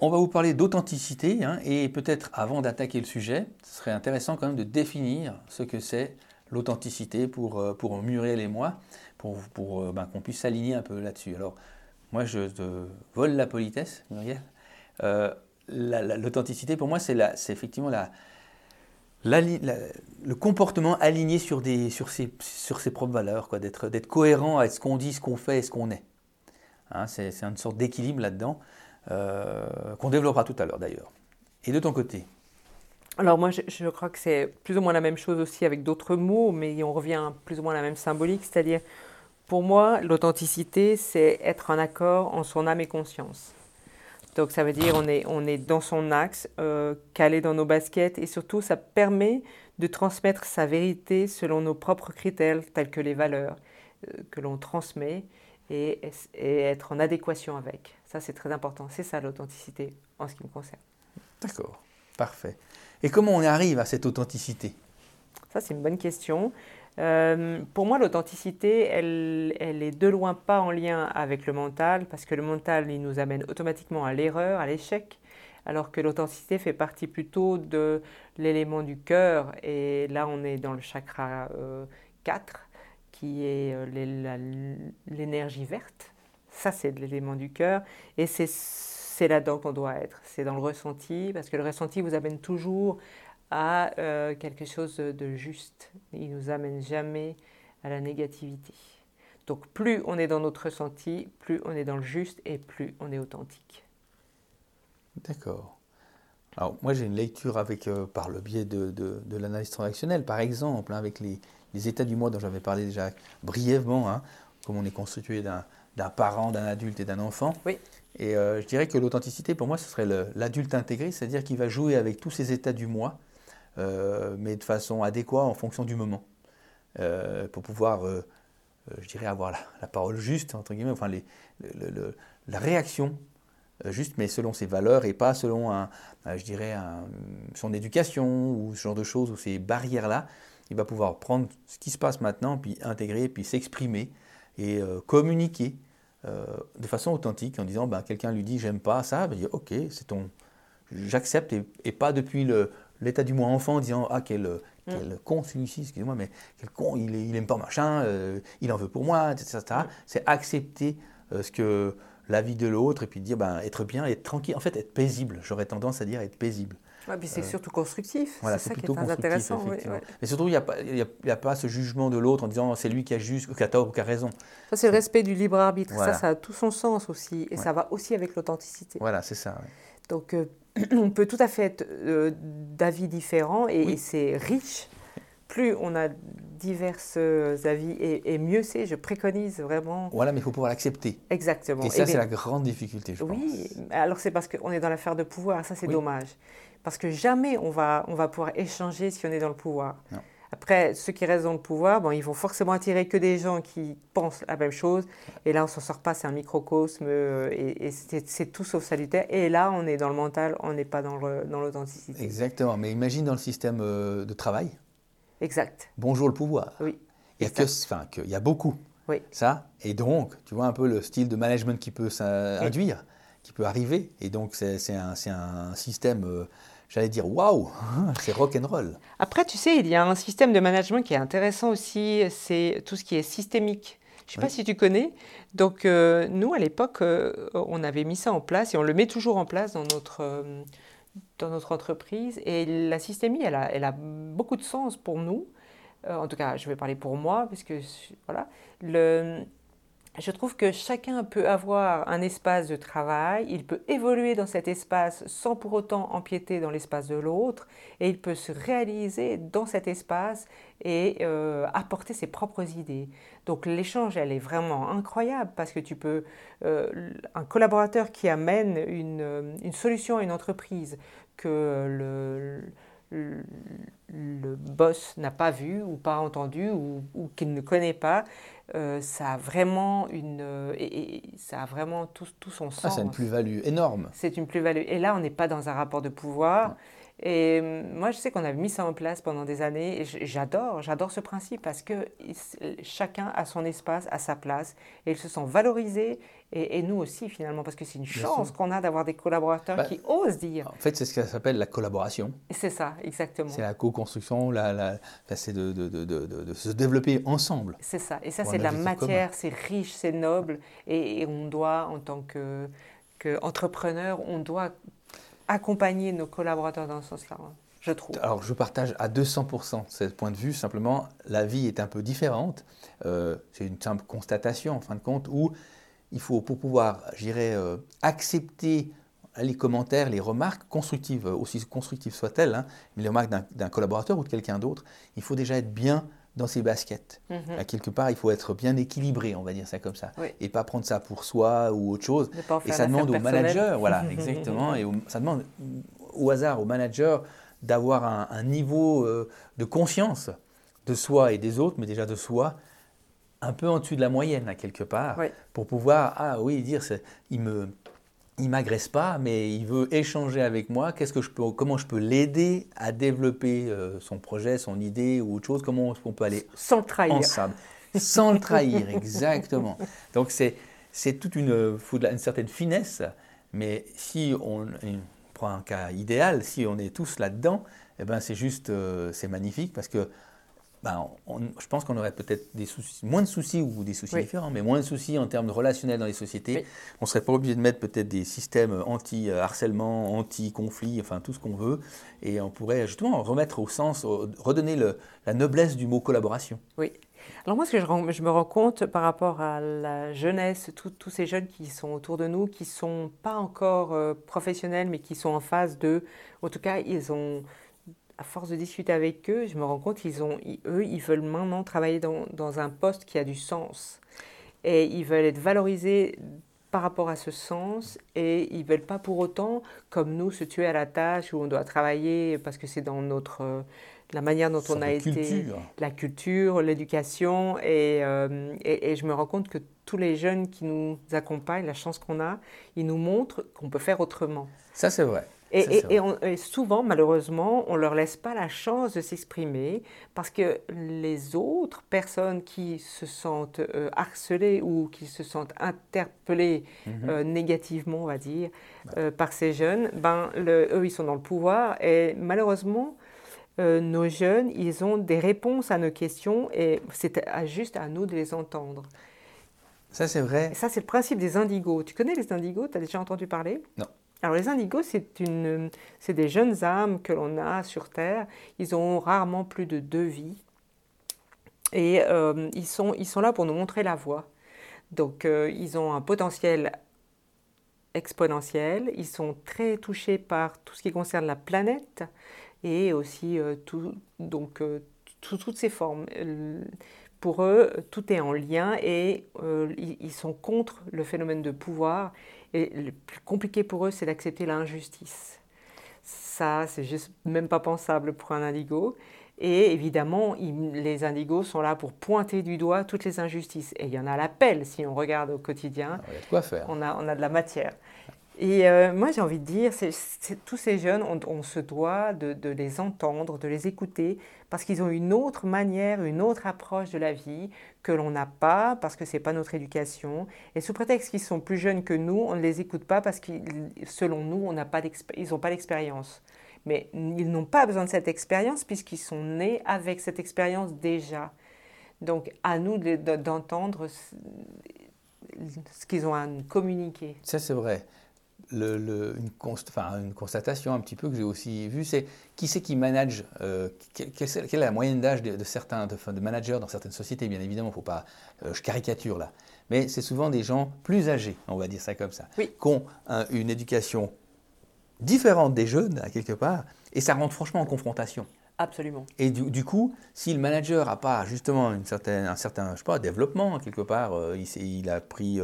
on va vous parler d'authenticité hein, et peut-être avant d'attaquer le sujet, ce serait intéressant quand même de définir ce que c'est l'authenticité pour, euh, pour Muriel et moi, pour, pour euh, ben, qu'on puisse s'aligner un peu là-dessus. Alors, moi, je vole la politesse, Muriel. Euh, l'authenticité, pour moi, c'est effectivement la, le comportement aligné sur, des, sur, ses, sur ses propres valeurs, d'être cohérent avec ce qu'on dit, ce qu'on fait et ce qu'on est. Hein, c'est une sorte d'équilibre là-dedans euh, qu'on développera tout à l'heure d'ailleurs. Et de ton côté alors moi, je, crois que c'est plus ou moins la même chose aussi avec d'autres mots, mais on revient plus ou moins à la même symbolique, c'est-à-dire, pour moi, l'authenticité, c'est être en accord en son âme et conscience. Donc ça veut dire on est, on est dans son axe, euh, calé dans nos baskets, et surtout ça permet de transmettre sa vérité selon nos propres critères, tels que les valeurs euh, que l'on transmet, et, et, être en adéquation avec. Ça c'est très important, c'est ça l'authenticité en ce qui me concerne. D'accord, parfait. Et comment on arrive à cette authenticité? Ça, c'est une bonne question. Euh, pour moi, l'authenticité, elle, elle est de loin pas en lien avec le mental, parce que le mental, il nous amène automatiquement à l'erreur, à l'échec, alors que l'authenticité fait partie plutôt de l'élément du cœur. Et là, on est dans le chakra 4, euh, qui est euh, l'énergie verte. Ça, c'est l'élément du cœur. Et c'est là-dedans qu'on doit être. C'est dans le ressenti, parce que le ressenti vous amène toujours à euh, quelque chose de juste. Il ne nous amène jamais à la négativité. Donc plus on est dans notre ressenti, plus on est dans le juste et plus on est authentique. D'accord. Alors moi j'ai une lecture avec, euh, par le biais de, de, l'analyse transactionnelle, par exemple, hein, avec les, les, états du moi dont j'avais parlé déjà brièvement, hein, comme on est constitué d'un parent, d'un adulte et d'un enfant. Oui. Et euh, je dirais que l'authenticité, pour moi, ce serait l'adulte intégré, c'est-à-dire qu'il va jouer avec tous ces états du moi, euh, mais de façon adéquate en fonction du moment, euh, pour pouvoir, je dirais, avoir la, parole juste, entre guillemets, enfin les, la réaction juste, mais selon ses valeurs et pas selon, un, je dirais, son éducation ou ce genre de choses, ou ces barrières-là. Il va pouvoir prendre ce qui se passe maintenant, puis intégrer, puis s'exprimer et communiquer euh, de façon authentique en disant ben, quelqu'un lui dit j'aime pas ça, ben, dire ok, c'est ton. J'accepte et, pas depuis l'état du moi enfant en disant ah quel, mm. quel con celui-ci, excusez-moi, mais quel con, il, il aime pas machin, euh, il en veut pour moi, etc. Mm. C'est accepter euh, ce que la vie de l'autre et puis dire ben, être bien, être tranquille, en fait être paisible, j'aurais tendance à dire être paisible. Ouais, puis c'est surtout constructif, c'est ça qui est très intéressant. Mais surtout, il n'y a, pas, a, pas ce jugement de l'autre en disant c'est lui qui a juste, qui a tort ou qui a raison. Ça, c'est le respect du libre arbitre. Ça, ça a tout son sens aussi. Et ça va aussi avec l'authenticité. Voilà, c'est ça. Donc, euh, on peut tout à fait être euh, d'avis différents et, c'est riche. Plus on a divers euh, avis et, mieux c'est, je préconise vraiment. Voilà, mais il faut pouvoir l'accepter. Exactement. Et ça, c'est la grande difficulté, je pense. Oui, alors c'est parce qu'on est dans l'affaire de pouvoir, ça c'est dommage. Parce que jamais on va, on va pouvoir échanger si on est dans le pouvoir. Après, ceux qui restent dans le pouvoir, bon, ils vont forcément attirer que des gens qui pensent la même chose. Et là, on s'en sort pas, c'est un microcosme euh, et, c'est tout sauf salutaire. Et là, on est dans le mental, on n'est pas dans l'authenticité. Exactement. Mais imagine dans le système euh, de travail. Exact. Bonjour le pouvoir. Oui. Il y a, que, enfin, que, il y a beaucoup. Oui. Ça. Et donc, tu vois un peu le style de management qui peut s'induire, qui peut arriver. Et donc, c'est un, un, système. Euh, j'allais dire waouh, c'est rock and roll. Après, tu sais, il y a un système de management qui est intéressant aussi, c'est tout ce qui est systémique. Je ne sais pas si tu connais. Donc, euh, nous, à l'époque, euh, on avait mis ça en place et on le met toujours en place dans notre, euh, dans notre entreprise. Et la systémie, elle a, elle a beaucoup de sens pour nous. en tout cas, je vais parler pour moi, parce que voilà. Je trouve que chacun peut avoir un espace de travail, il peut évoluer dans cet espace sans pour autant empiéter dans l'espace de l'autre, et il peut se réaliser dans cet espace et euh, apporter ses propres idées. Donc l'échange, elle est vraiment incroyable parce que tu peux, euh, un collaborateur qui amène une, solution à une entreprise que le le boss n'a pas vu ou pas entendu ou, qu'il ne connaît pas, euh, ça a vraiment une et, ça a vraiment tout, tout son sens. Ah, c'est une plus-value énorme. C'est une plus-value. Et là, on n'est pas dans un rapport de pouvoir. Et euh, moi, je sais qu'on avait mis ça en place pendant des années et j'adore, j'adore ce principe parce que chacun a son espace, a sa place et ils se sent valorisés et, nous aussi finalement parce que c'est une chance qu'on a d'avoir des collaborateurs bah, qui osent dire. En fait, c'est ce que s'appelle la collaboration. C'est ça, exactement. C'est la co-construction, la, la, c'est de, de, de, de, se développer ensemble. C'est ça, et ça c'est de la matière, c'est riche, c'est noble et, on doit en tant que, que entrepreneur, on doit accompagner nos collaborateurs dans ce sens-là, hein, je trouve. Alors, je partage à 200% ce point de vue. Simplement, la vie est un peu différente. Euh, c'est une simple constatation, en fin de compte, où il faut, pour pouvoir, j'irais, euh, accepter les commentaires, les remarques constructives, aussi constructives soient-elles, hein, les remarques d'un collaborateur ou de quelqu'un d'autre, il faut déjà être bien dans ses baskets. Mhm. À quelque part, il faut être bien équilibré, on va dire ça comme ça, et pas prendre ça pour soi ou autre chose. Et ça demande au manager, voilà, exactement, et ça demande au hasard au manager d'avoir un, niveau euh, de conscience de soi et des autres, mais déjà de soi, un peu en dessus de la moyenne, à quelque part, pour pouvoir, ah oui, dire, il me, il m'agresse pas, mais il veut échanger avec moi. Qu'est-ce que je peux, comment je peux l'aider à développer euh, son projet, son idée ou autre chose? Comment on peut aller sans le trahir ensemble, sans le trahir, exactement. Donc c'est c'est toute une, une certaine finesse, mais si on, prend un cas idéal, si on est tous là-dedans, eh ben c'est juste, euh, c'est magnifique parce que ben, je pense qu'on aurait peut-être des soucis, moins de soucis ou des soucis différents, mais moins de soucis en termes de relationnel dans les sociétés. On ne serait pas obligé de mettre peut-être des systèmes anti-harcèlement, anti-conflit, enfin tout ce qu'on veut, et on pourrait justement remettre au sens, redonner le, la noblesse du mot collaboration. Oui. Alors moi, ce que je, je me rends compte par rapport à la jeunesse, tous ces jeunes qui sont autour de nous, qui ne sont pas encore euh, professionnels, mais qui sont en phase de, en tout cas, ils ont à force de discuter avec eux, je me rends compte qu'ils ont, eux, ils veulent maintenant travailler dans, dans, un poste qui a du sens. Et ils veulent être valorisés par rapport à ce sens et ils veulent pas pour autant, comme nous, se tuer à la tâche où on doit travailler parce que c'est dans notre la manière dont on a été, la culture, l'éducation et, euh, et, et, je me rends compte que tous les jeunes qui nous accompagnent, la chance qu'on a, ils nous montrent qu'on peut faire autrement. Ça c'est vrai. Et, souvent, malheureusement, on ne leur laisse pas la chance de s'exprimer parce que les autres personnes qui se sentent euh, harcelées ou qui se sentent interpellées mhm. euh, négativement, on va dire, euh, par ces jeunes, ben, eux, ils sont dans le pouvoir et malheureusement, nos jeunes, ils ont des réponses à nos questions et c'est juste à nous de les entendre. Ça, c'est vrai. ça, c'est le principe des indigos. Tu connais les indigos? Tu as déjà entendu parler? Non. Alors les indigos, c'est des jeunes âmes que l'on a sur Terre. Ils ont rarement plus de deux vies. Et euh, ils, sont, là pour nous montrer la voie. Donc euh, ils ont un potentiel exponentiel. Ils sont très touchés par tout ce qui concerne la planète et aussi euh, toutes ces formes. Pour eux, tout est en lien et ils sont contre le phénomène de pouvoir et le plus compliqué pour eux, c'est d'accepter l'injustice. Ça, c'est juste même pas pensable pour un indigo. Et évidemment, les indigos sont là pour pointer du doigt toutes les injustices. Et il y en a à l'appel si on regarde au quotidien. il y a de quoi faire. On a, on a de la matière. Et euh, moi, j'ai envie de dire, tous ces jeunes, on, se doit de, les entendre, de les écouter, parce qu'ils ont une autre manière, une autre approche de la vie que l'on n'a pas, parce que ce n'est pas notre éducation. Et sous prétexte qu'ils sont plus jeunes que nous, on ne les écoute pas parce que, selon nous, on pas ils n'ont pas d'expérience. Mais ils n'ont pas besoin de cette expérience puisqu'ils sont nés avec cette expérience déjà. Donc, à nous d'entendre ce qu'ils ont à nous communiquer. Ça, c'est vrai le, une, une, constatation un petit peu que j'ai aussi vue, c'est qui c'est qui manage, euh, quelle, est la moyenne d'âge de, certains de, managers dans certaines sociétés, bien évidemment, faut pas, euh, je caricature là, mais c'est souvent des gens plus âgés, on va dire ça comme ça, qui ont une éducation différente des jeunes, à quelque part, et ça rentre franchement en confrontation. Absolument. Et du, coup, si le manager n'a pas justement une certaine, un certain je sais pas, développement, quelque part, euh, il, il, a pris,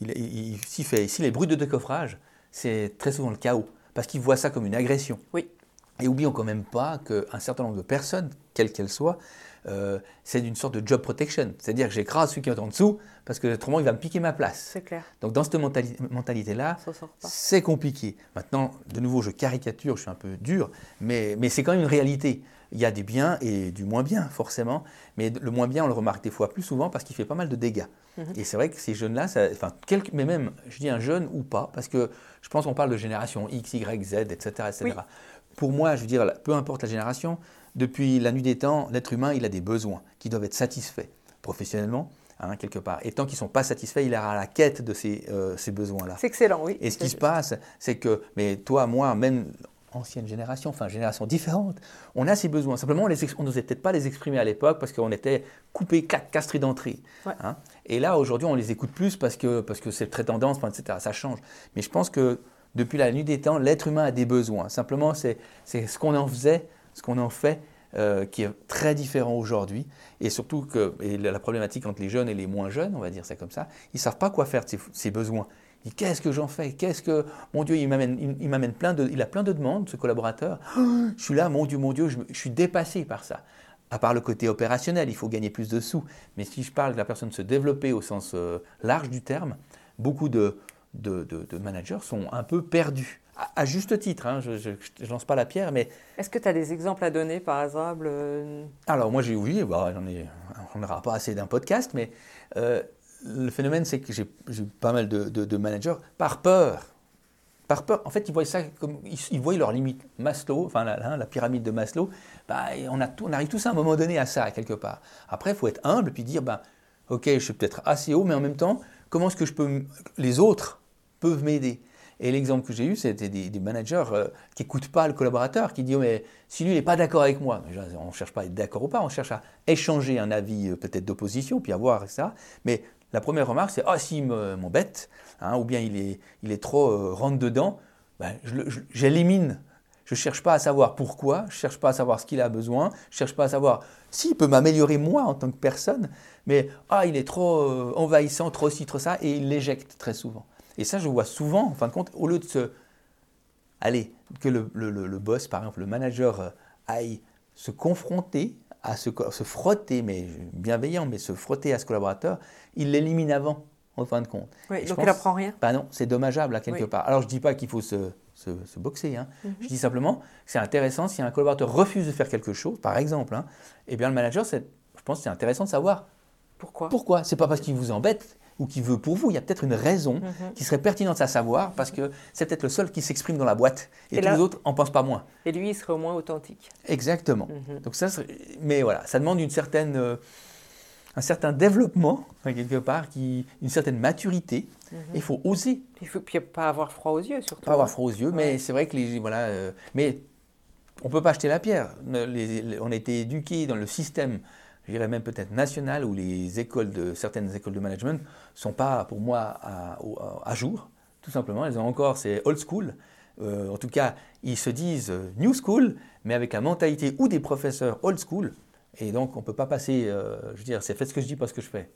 il, il, s'il, s'il est brut de décoffrage, c'est très souvent le chaos, parce qu'ils voient ça comme une agression. Oui. Et oublions quand même pas qu'un certain nombre de personnes, quelles qu'elles soient, euh, c'est une sorte de job protection. C'est-à-dire que j'écrase celui qui est en dessous parce que autrement il va me piquer ma place. C'est clair. Donc dans cette mentalité-là, c'est compliqué. Maintenant, de nouveau, je caricature, je suis un peu dur, mais, mais c'est quand même une réalité. Il y a des biens et du moins bien, forcément. Mais le moins bien, on le remarque des fois plus souvent parce qu'il fait pas mal de dégâts. Mhm. Et c'est vrai que ces jeunes-là, enfin, mais même, je dis un jeune ou pas, parce que je pense qu'on parle de génération X, Y, Z, etc. etc. Pour moi, je veux dire, peu importe la génération, depuis la nuit des temps, l'être humain, il a des besoins qui doivent être satisfaits professionnellement, hein, quelque part. Et tant qu'ils ne sont pas satisfaits, il est à la quête de ces, euh, ces besoins-là. C'est excellent, oui. Et ce qui se passe, c'est que, mais toi, moi, même ancienne génération, enfin génération différente, on a ces besoins. Simplement, on n'osait peut-être pas les exprimer à l'époque parce qu'on était coupé, castré d'entrée. Hein. Et là, aujourd'hui, on les écoute plus parce que parce que c'est très tendance, etc. Ça change. Mais je pense que depuis la nuit des temps, l'être humain a des besoins. Simplement, c'est ce qu'on en faisait, ce qu'on en fait, euh, qui est très différent aujourd'hui. Et surtout que et la problématique entre les jeunes et les moins jeunes, on va dire ça comme ça, ils ne savent pas quoi faire de ces besoins qu'est-ce que j'en fais? Qu'est-ce que mon Dieu, il m'amène, il, m'amène plein de, il a plein de demandes, ce collaborateur. je suis là, mon Dieu, mon Dieu, je, suis dépassé par ça. À part le côté opérationnel, il faut gagner plus de sous. Mais si je parle de la personne se développer au sens euh, large du terme, beaucoup de, de, managers sont un peu perdus. À, juste titre, hein, je ne lance pas la pierre, mais... Est-ce que tu as des exemples à donner, par exemple Alors, moi, j'ai oui, bah, on n'aura pas assez d'un podcast, mais euh, le phénomène, c'est que j'ai pas mal de, managers, par peur, par peur, en fait, ils voient ça comme, ils, voient. Maslow, enfin la, la pyramide de Maslow, bah, on, a on arrive tous à un moment donné à ça, quelque part. Après, il faut être humble puis dire, bah, ok, je suis peut-être assez haut, mais en même temps, comment est-ce que je peux, les autres peuvent m'aider? Et l'exemple que j'ai eu, c'était des, managers euh, qui n'écoutent pas le collaborateur, qui disent mais si lui n'est pas d'accord avec moi, on ne cherche pas à être d'accord ou pas, on cherche à échanger un avis euh, peut-être d'opposition, puis à voir ça. Mais la première remarque, c'est Ah, s'il m'embête, hein, ou bien il est, il est trop euh, rentre dedans, ben, j'élimine. Je ne cherche pas à savoir pourquoi, je ne cherche pas à savoir ce qu'il a besoin, je ne cherche pas à savoir s'il peut m'améliorer moi en tant que personne, mais ah, il est trop euh, envahissant, trop ci, trop ça, et il l'éjecte très souvent. Et ça, je vois souvent, en fin de compte, au lieu de se. Allez, que le, le boss, par exemple, le manager, euh, aille se confronter à se, frotter, mais bienveillant, mais se frotter à ce collaborateur, il l'élimine avant, en fin de compte. Oui, donc il n'apprend rien bah Non, c'est dommageable à quelque part. Alors je ne dis pas qu'il faut se, se, boxer, hein. Mhm. je dis simplement que c'est intéressant si un collaborateur refuse de faire quelque chose, par exemple, hein, eh bien le manager, je pense que c'est intéressant de savoir pourquoi? Pourquoi C'est pas parce qu'il vous embête, ou qui veut pour vous, il y a peut-être une raison mhm. qui serait pertinente à savoir parce que c'est peut-être le seul qui s'exprime dans la boîte et, tous les autres en pensent pas moins. Et lui, il serait au moins authentique. Exactement. Mhm. Donc ça, mais voilà, ça demande une certaine, euh, un certain développement quelque part, qui, une certaine maturité. Mhm. Il faut oser. Il faut pas avoir froid aux yeux surtout. Pas avoir froid aux yeux, mais c'est vrai que les voilà, euh, mais on peut pas acheter la pierre. on a été éduqués dans le système je dirais même peut-être nationales, où les écoles de, certaines écoles de management ne sont pas, pour moi, à, jour, tout simplement. Elles ont encore, c'est old school. Euh, en tout cas, ils se disent euh, new school, mais avec la mentalité ou des professeurs old school. Et donc, on ne peut pas passer, euh, je veux dire, c'est fait ce que je dis, pas ce que je fais.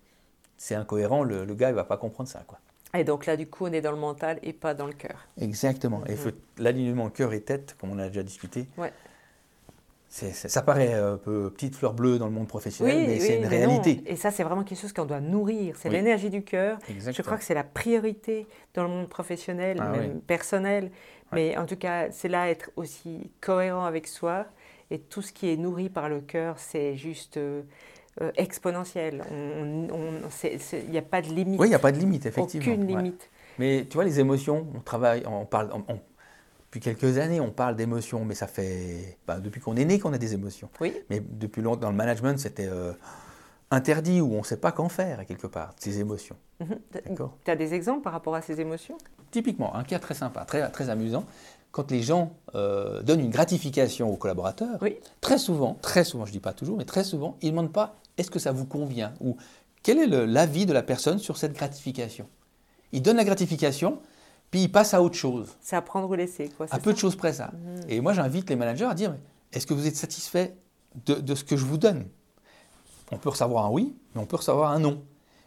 C'est incohérent, le, gars, il ne va pas comprendre ça. Quoi. Et donc là, du coup, on est dans le mental et pas dans le cœur. Exactement. Et mhm. l'alignement cœur et tête, comme on a déjà discuté, ouais ça paraît un peu petite fleur bleue dans le monde professionnel, mais c'est une réalité. Et ça, c'est vraiment quelque chose qu'on doit nourrir. C'est l'énergie du cœur. Je crois que c'est la priorité dans le monde professionnel, ah même personnel. Mais en tout cas, c'est là être aussi cohérent avec soi. Et tout ce qui est nourri par le cœur, c'est juste euh, euh, exponentiel. Il n'y a pas de limite. Oui, il n'y a pas de limite, effectivement. Aucune limite. Mais tu vois, les émotions, on travaille, on parle, on, depuis quelques années, on parle d'émotions, mais ça fait bah, depuis qu'on est né qu'on a des émotions. Oui. Mais depuis longtemps, dans le management, c'était euh, interdit ou on ne sait pas qu'en faire, quelque part, ces émotions. Mhm. Tu as des exemples par rapport à ces émotions? Typiquement, un cas très sympa, très, très amusant. Quand les gens euh, donnent une gratification aux collaborateurs, très souvent, très souvent, je ne dis pas toujours, mais très souvent, ils ne demandent pas est-ce que ça vous convient? Ou quel est l'avis de la personne sur cette gratification? Ils donnent la gratification, puis il passe à autre chose. C'est à prendre ou laisser. Quoi, à peu de choses près, ça. Mhm. Et moi, j'invite les managers à dire est-ce que vous êtes satisfait de, ce que je vous donne? On peut recevoir un oui, mais on peut recevoir un non.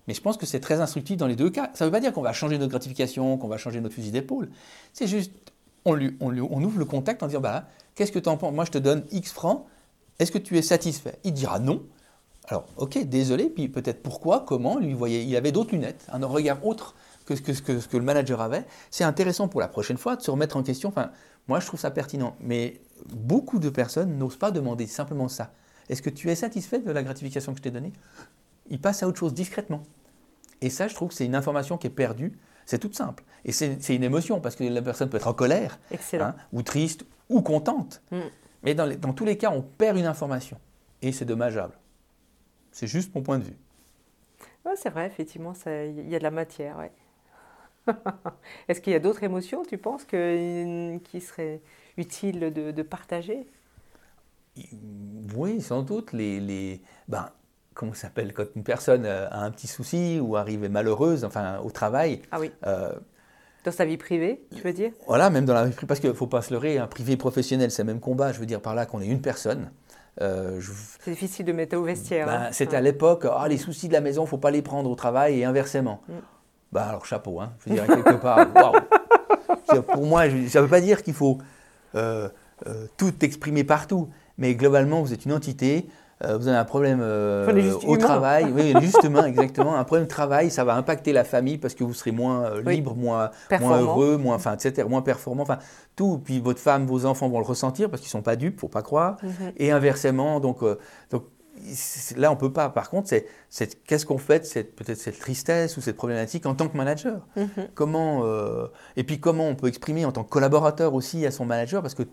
Mais je pense que c'est très instructif dans les deux cas. Ça ne veut pas dire qu'on va changer notre gratification, qu'on va changer notre fusil d'épaule. C'est juste, on, lui, on, lui, on, ouvre le contact en disant bah, qu'est-ce que tu en penses? Moi, je te donne X francs. Est-ce que tu es satisfait? Il dira non. Alors, ok, désolé, puis peut-être pourquoi, comment, lui voyait, il avait d'autres lunettes, un regard autre que ce que, que, que, le manager avait. C'est intéressant pour la prochaine fois de se remettre en question. Enfin, moi, je trouve ça pertinent. Mais beaucoup de personnes n'osent pas demander simplement ça. Est-ce que tu es satisfait de la gratification que je t'ai donnée? Ils passent à autre chose discrètement. Et ça, je trouve que c'est une information qui est perdue. C'est tout simple. Et c'est une émotion, parce que la personne peut être en colère, hein, ou triste, ou contente. Mm. Mais dans, dans, tous les cas, on perd une information. Et c'est dommageable. C'est juste mon point de vue. Ouais, c'est vrai, effectivement, il y a de la matière. Ouais. Est-ce qu'il y a d'autres émotions, tu penses, que, qui seraient utiles de, de partager? Oui, sans doute. Les, les, ben, comment ça s'appelle Quand une personne a un petit souci ou arrive malheureuse, enfin, au travail. Ah oui. Euh, dans sa vie privée, tu veux dire? Voilà, même dans la vie privée, parce qu'il ne faut pas se leurrer, un privé professionnel, c'est le même combat. Je veux dire par là qu'on est une personne. Euh, c'est difficile de mettre au vestiaire. Ben, hein. C'était à l'époque, ah, les soucis de la maison, il ne faut pas les prendre au travail et inversement. Mm. Bah, alors chapeau, hein, je dirais quelque part. Pour moi, ça ne veut pas dire qu'il faut euh, tout exprimer partout, mais globalement, vous êtes une entité, euh, vous avez un problème euh, au travail, oui, justement, exactement, un problème de travail, ça va impacter la famille parce que vous serez moins euh, libre, moins, moins heureux, moins, enfin, etc., moins performant, enfin, tout. Puis votre femme, vos enfants vont le ressentir parce qu'ils ne sont pas dupes, faut pas croire. Mhm. Et inversement, donc, donc là, on peut pas. Par contre, c'est qu'est-ce qu'on fait de peut-être cette tristesse ou cette problématique en tant que manager? Mhm. Comment et puis comment on peut exprimer en tant que collaborateur aussi à son manager? Parce que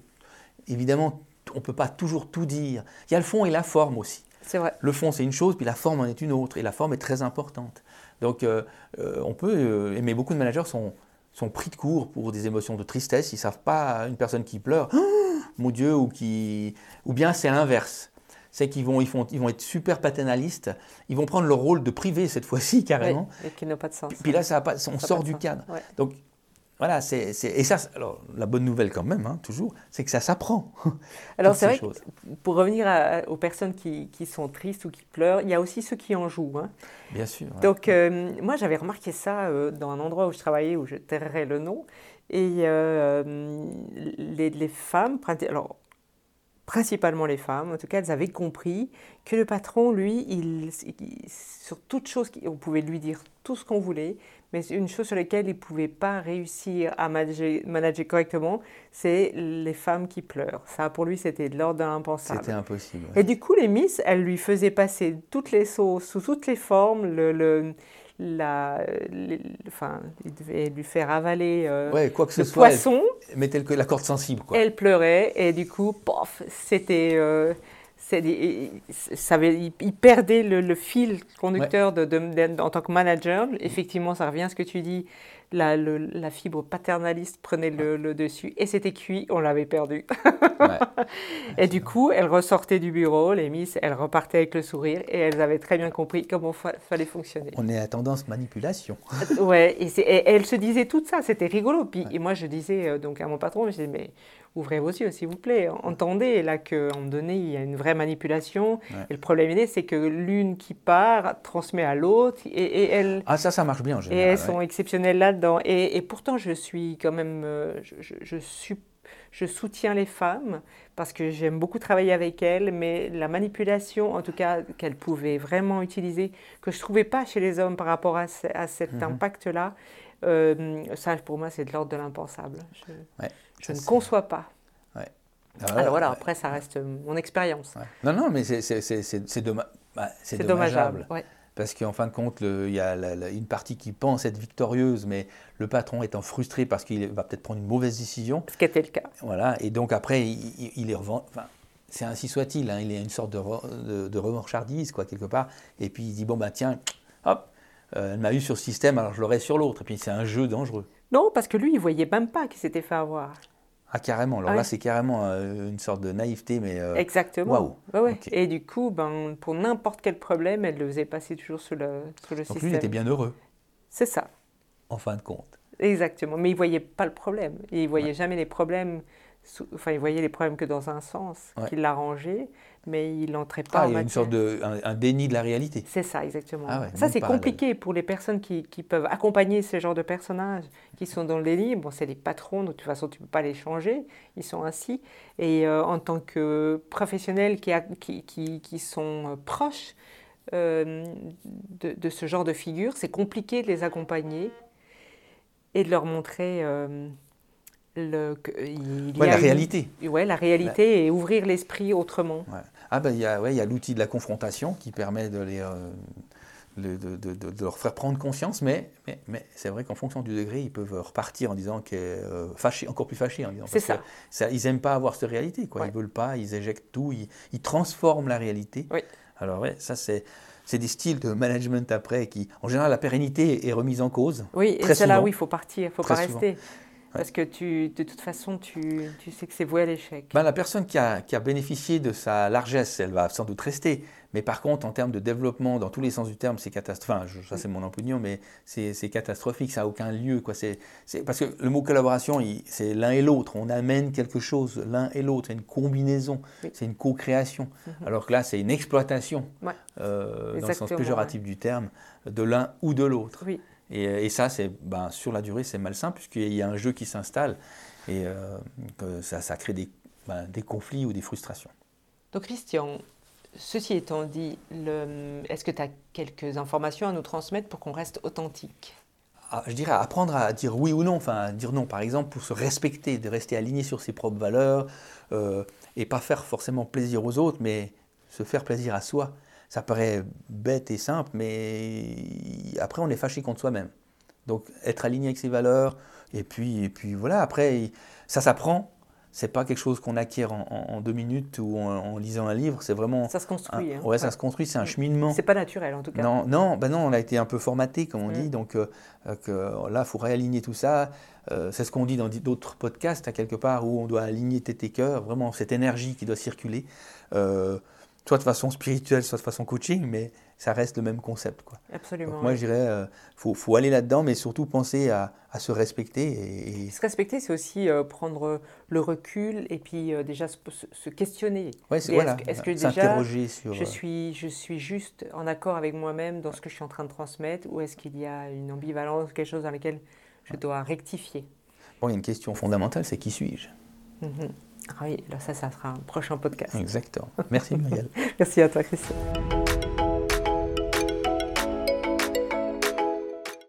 évidemment on ne peut pas toujours tout dire. Il y a le fond et la forme aussi. C'est vrai. Le fond, c'est une chose, puis la forme en est une autre. Et la forme est très importante. Donc, euh, euh, on peut euh, mais beaucoup de managers sont, sont pris de court pour des émotions de tristesse. Ils ne savent pas une personne qui pleure, mon Dieu, ou, qui, ou bien c'est l'inverse. C'est qu'ils vont, ils font, ils vont être super paternalistes. Ils vont prendre leur rôle de privé cette fois-ci, carrément. et qui n'a pas de sens. Puis, là, ça pas, on sort du cadre. Donc, voilà, c'est, et ça, alors la bonne nouvelle quand même, hein, toujours, c'est que ça s'apprend. alors c'est vrai, pour revenir aux personnes qui, qui, sont tristes ou qui pleurent, il y a aussi ceux qui en jouent. Hein. Bien sûr. Donc euh, moi j'avais remarqué ça euh, dans un endroit où je travaillais, où je tairai le nom, et euh, les, les, femmes, alors principalement les femmes, en tout cas, elles avaient compris que le patron, lui, il, sur toute chose, on pouvait lui dire tout ce qu'on voulait, mais une chose sur laquelle il ne pouvait pas réussir à manager, correctement, c'est les femmes qui pleurent. Ça, pour lui, c'était de l'ordre de l'impensable. C'était impossible. Et du coup, les Miss, elles lui faisaient passer toutes les sauces, sous toutes les formes, le, la, enfin, il devait lui faire avaler euh, quoi que ce le soit, poisson. Elle mettait la corde sensible. Quoi. Elle pleurait et du coup, pof, c'était... Euh, ça il perdait le, fil conducteur de, en tant que manager. Effectivement, ça revient à ce que tu dis. La, la fibre paternaliste prenait le, dessus et c'était cuit, on l'avait perdu. et du coup, elles ressortaient du bureau, les miss, elles repartaient avec le sourire et elles avaient très bien compris comment il fallait fonctionner. On est à tendance manipulation. ouais, et, et, elles se disaient tout ça, c'était rigolo. Puis et moi, je disais euh, donc à mon patron, je disais, mais ouvrez vos yeux, s'il vous plaît. Entendez là qu'à un moment donné, il y a une vraie manipulation. Et le problème, c'est que l'une qui part transmet à l'autre. Et, et, elle, ah, ça, ça marche bien en général. Et elles sont exceptionnelles là-dedans. Et, pourtant, je suis quand même. Euh, je, je, je, soutiens les femmes parce que j'aime beaucoup travailler avec elles, mais la manipulation, en tout cas, qu'elles pouvaient vraiment utiliser, que je ne trouvais pas chez les hommes par rapport à, cet mhm. impact-là, euh, ça, pour moi, c'est de l'ordre de l'impensable. Je, je ne conçois pas. Ouais. Alors, voilà, après, ça reste mon expérience. Non, non, mais c'est dommage, bah, dommageable. Parce qu'en fin de compte, il y a une partie qui pense être victorieuse, mais le patron étant frustré parce qu'il va peut-être prendre une mauvaise décision. Ce qui était le cas. Voilà, et donc après, il, est revend. Enfin, c'est ainsi soit-il, hein, il a une sorte de, de, de, remorchardise, quoi, quelque part. Et puis il dit bon, bah tiens, hop, euh, elle m'a eu sur ce système, alors je l'aurai sur l'autre. Et puis c'est un jeu dangereux. Non, parce que lui, il voyait même pas qu'il s'était fait avoir. Ah, carrément. Alors là, c'est carrément euh, une sorte de naïveté, mais. Euh, Exactement. Waouh. Et du coup, ben, pour n'importe quel problème, elle le faisait passer toujours sur le, sur le Donc système. lui, il était bien heureux. C'est ça. En fin de compte. Exactement. Mais il voyait pas le problème. Il voyait jamais les problèmes. Enfin, il voyait les problèmes que dans un sens, qu'il l'arrangeait mais il n'entrait pas ah, il y a une sorte de un, déni de la réalité. C'est ça, exactement. Ah ça, c'est compliqué pour les personnes qui, qui, peuvent accompagner ce genre de personnages qui sont dans le déni. Bon, c'est les patrons, de toute façon, tu ne peux pas les changer, ils sont ainsi. Et euh, en tant que professionnels qui, qui, qui, qui sont euh, proches, de, de, ce genre de figure, c'est compliqué de les accompagner et de leur montrer le, la réalité. Ouais, la réalité et ouvrir l'esprit autrement. Ah ben il y a, ouais, a l'outil de la confrontation qui permet de les, de, de, de, leur faire prendre conscience, mais, mais, mais c'est vrai qu'en fonction du degré, ils peuvent repartir en disant qu'ils euh, fâchés, encore plus fâchés. C'est ça. ça. Ils n'aiment pas avoir cette réalité, quoi. Ils veulent pas, ils éjectent tout, ils, ils transforment la réalité. Oui. Alors ouais, ça c'est c'est des styles de management après qui, en général, la pérennité est remise en cause. Oui, et c'est là où il faut partir, il ne faut pas rester. Parce que tu, de toute façon, tu, tu sais que c'est voué à l'échec. Ben, la personne qui a, qui a, bénéficié de sa largesse, elle va sans doute rester. Mais par contre, en termes de développement, dans tous les sens du terme, c'est catastrophique. Enfin, ça, c'est mon opinion, mais c'est catastrophique. Ça n'a aucun lieu. Quoi. parce que le mot collaboration, c'est l'un et l'autre. On amène quelque chose, l'un et l'autre. C'est une combinaison. C'est une co-création. Mhm. Alors que là, c'est une exploitation, euh, dans le sens péjoratif du terme, de l'un ou de l'autre. Oui. Et, ça, c'est ben, sur la durée, c'est malsain, puisqu'il y a un jeu qui s'installe. Et euh, ça, ça, crée des, ben, des conflits ou des frustrations. Donc, Christian, Ceci étant dit, est-ce que tu as quelques informations à nous transmettre pour qu'on reste authentique? Ah, je dirais apprendre à dire oui ou non, enfin à dire non par exemple pour se respecter, de rester aligné sur ses propres valeurs euh, et pas faire forcément plaisir aux autres, mais se faire plaisir à soi. Ça paraît bête et simple, mais après on est fâché contre soi-même. Donc être aligné avec ses valeurs et puis, et puis voilà, après ça s'apprend, c'est pas quelque chose qu'on acquiert en, deux minutes ou en, lisant un livre. C'est vraiment. Ça se construit. Hein. ouais, ça se construit. C'est un cheminement. C'est pas naturel en tout cas. Non, non, ben non, on a été un peu formaté, comme on dit. Donc euh, euh, là, il faut réaligner tout ça. Euh, c'est ce qu'on dit dans d'autres podcasts, à quelque part, où on doit aligner tête et cœur, vraiment cette énergie qui doit circuler soit de façon spirituelle, soit de façon coaching, mais ça reste le même concept. Quoi. Absolument. moi, je dirais, il euh, faut, faut, aller là-dedans, mais surtout penser à, à se respecter. Et, Se respecter, c'est aussi euh, prendre le recul et puis euh, déjà se, se, questionner. Ouais, c'est voilà, est-ce que, déjà sur, je, suis, je suis juste en accord avec moi-même dans ce que je suis en train de transmettre ou est-ce qu'il y a une ambivalence, quelque chose dans lequel je dois rectifier? Bon, il y a une question fondamentale, c'est qui suis-je? Mhm. Ah oui, là ça, ça sera un prochain podcast. Exactement. Merci Marielle. Merci à toi Christian.